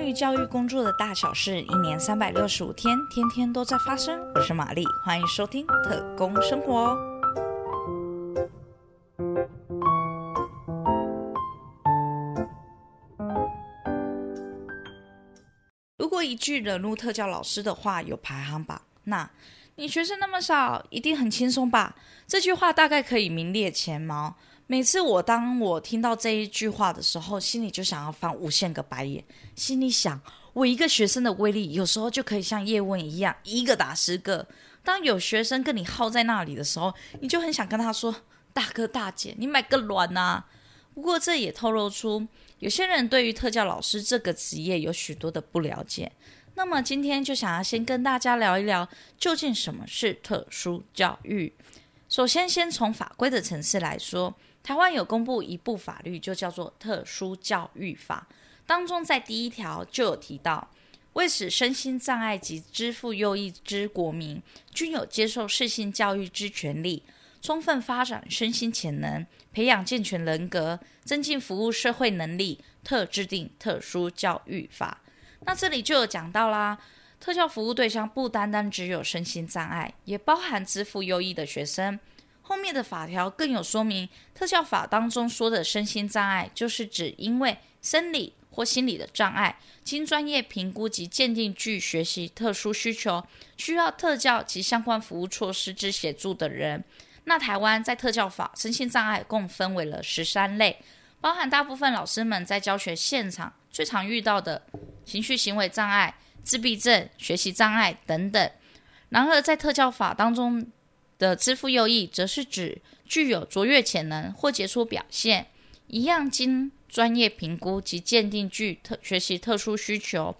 关于教育工作的大小事，一年三百六十五天，天天都在发生。我是玛丽，欢迎收听特工生活。如果一句惹怒特教老师的话有排行榜，那你学生那么少，一定很轻松吧？这句话大概可以名列前茅。每次我当我听到这一句话的时候，心里就想要翻无限个白眼，心里想，我一个学生的威力，有时候就可以像叶问一样，一个打十个。当有学生跟你耗在那里的时候，你就很想跟他说：“大哥大姐，你买个卵呐！”不过这也透露出有些人对于特教老师这个职业有许多的不了解。那么今天就想要先跟大家聊一聊，究竟什么是特殊教育。首先，先从法规的层次来说。台湾有公布一部法律，就叫做《特殊教育法》，当中在第一条就有提到，为使身心障碍及支付右翼之国民均有接受适性教育之权利，充分发展身心潜能，培养健全人格，增进服务社会能力，特制定特殊教育法。那这里就有讲到啦，特教服务对象不单单只有身心障碍，也包含支付优异的学生。后面的法条更有说明，特教法当中说的身心障碍，就是指因为生理或心理的障碍，经专业评估及鉴定具学习特殊需求，需要特教及相关服务措施之协助的人。那台湾在特教法身心障碍共分为了十三类，包含大部分老师们在教学现场最常遇到的情绪行为障碍、自闭症、学习障碍等等。然而在特教法当中，的支付优异，则是指具有卓越潜能或杰出表现，一样经专业评估及鉴定具特学习特殊需求，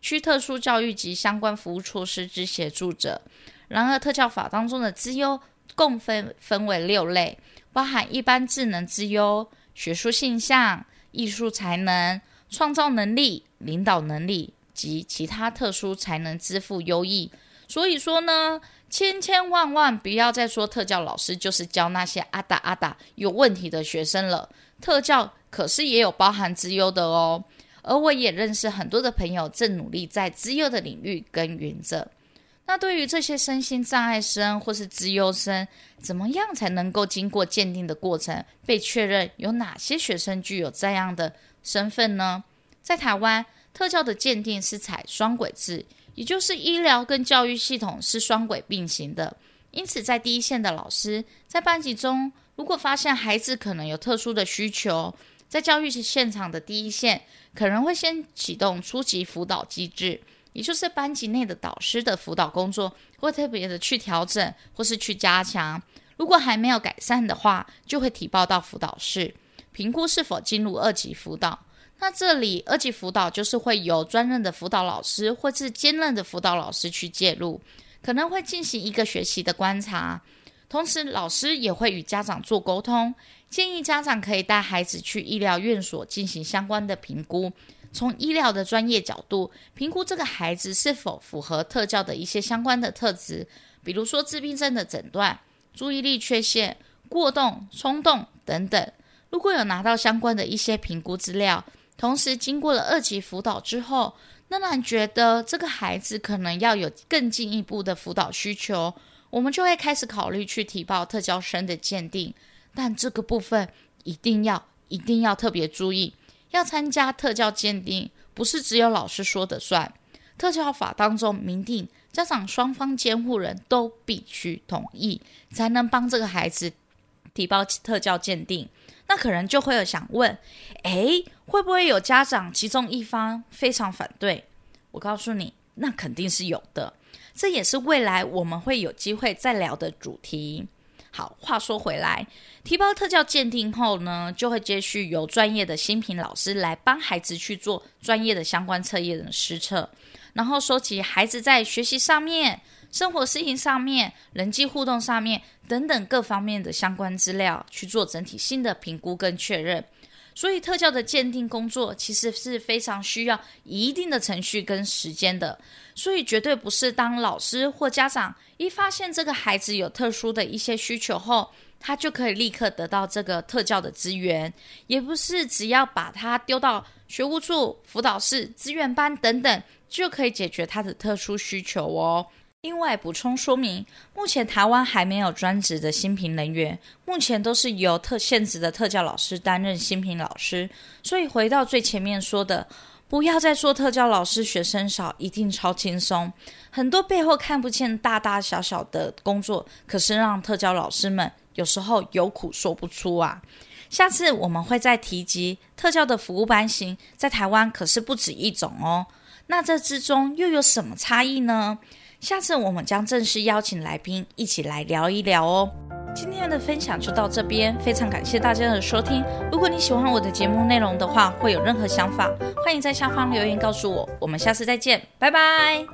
需特殊教育及相关服务措施之协助者。然而，特教法当中的资优共分分为六类，包含一般智能资优、学术性向、艺术才能、创造能力、领导能力及其他特殊才能支付优异。所以说呢。千千万万不要再说特教老师就是教那些阿达阿达有问题的学生了。特教可是也有包含资优的哦。而我也认识很多的朋友正努力在资优的领域耕耘着。那对于这些身心障碍生或是资优生，怎么样才能够经过鉴定的过程被确认有哪些学生具有这样的身份呢？在台湾，特教的鉴定是采双轨制。也就是医疗跟教育系统是双轨并行的，因此在第一线的老师在班级中，如果发现孩子可能有特殊的需求，在教育现场的第一线可能会先启动初级辅导机制，也就是班级内的导师的辅导工作会特别的去调整或是去加强，如果还没有改善的话，就会提报到辅导室评估是否进入二级辅导。那这里二级辅导就是会由专任的辅导老师或是兼任的辅导老师去介入，可能会进行一个学习的观察，同时老师也会与家长做沟通，建议家长可以带孩子去医疗院所进行相关的评估，从医疗的专业角度评估这个孩子是否符合特教的一些相关的特质，比如说自闭症的诊断、注意力缺陷、过动、冲动等等。如果有拿到相关的一些评估资料。同时，经过了二级辅导之后，仍然觉得这个孩子可能要有更进一步的辅导需求，我们就会开始考虑去提报特教生的鉴定。但这个部分一定要一定要特别注意，要参加特教鉴定，不是只有老师说的算。特教法当中明定，家长双方监护人都必须同意，才能帮这个孩子提报特教鉴定。那可能就会有想问，诶，会不会有家长其中一方非常反对？我告诉你，那肯定是有的。这也是未来我们会有机会再聊的主题。好，话说回来，提包特教鉴定后呢，就会接续由专业的新品老师来帮孩子去做专业的相关测验的实测，然后收集孩子在学习上面。生活适应上面、人际互动上面等等各方面的相关资料去做整体性的评估跟确认，所以特教的鉴定工作其实是非常需要一定的程序跟时间的，所以绝对不是当老师或家长一发现这个孩子有特殊的一些需求后，他就可以立刻得到这个特教的资源，也不是只要把他丢到。学务处、辅导室、资源班等等，就可以解决他的特殊需求哦。另外补充说明，目前台湾还没有专职的新评人员，目前都是由特现职的特教老师担任新评老师。所以回到最前面说的。不要再说特教老师学生少，一定超轻松。很多背后看不见大大小小的工作，可是让特教老师们有时候有苦说不出啊。下次我们会再提及特教的服务班型，在台湾可是不止一种哦。那这之中又有什么差异呢？下次我们将正式邀请来宾一起来聊一聊哦。今天的分享就到这边，非常感谢大家的收听。如果你喜欢我的节目内容的话，会有任何想法，欢迎在下方留言告诉我。我们下次再见，拜拜。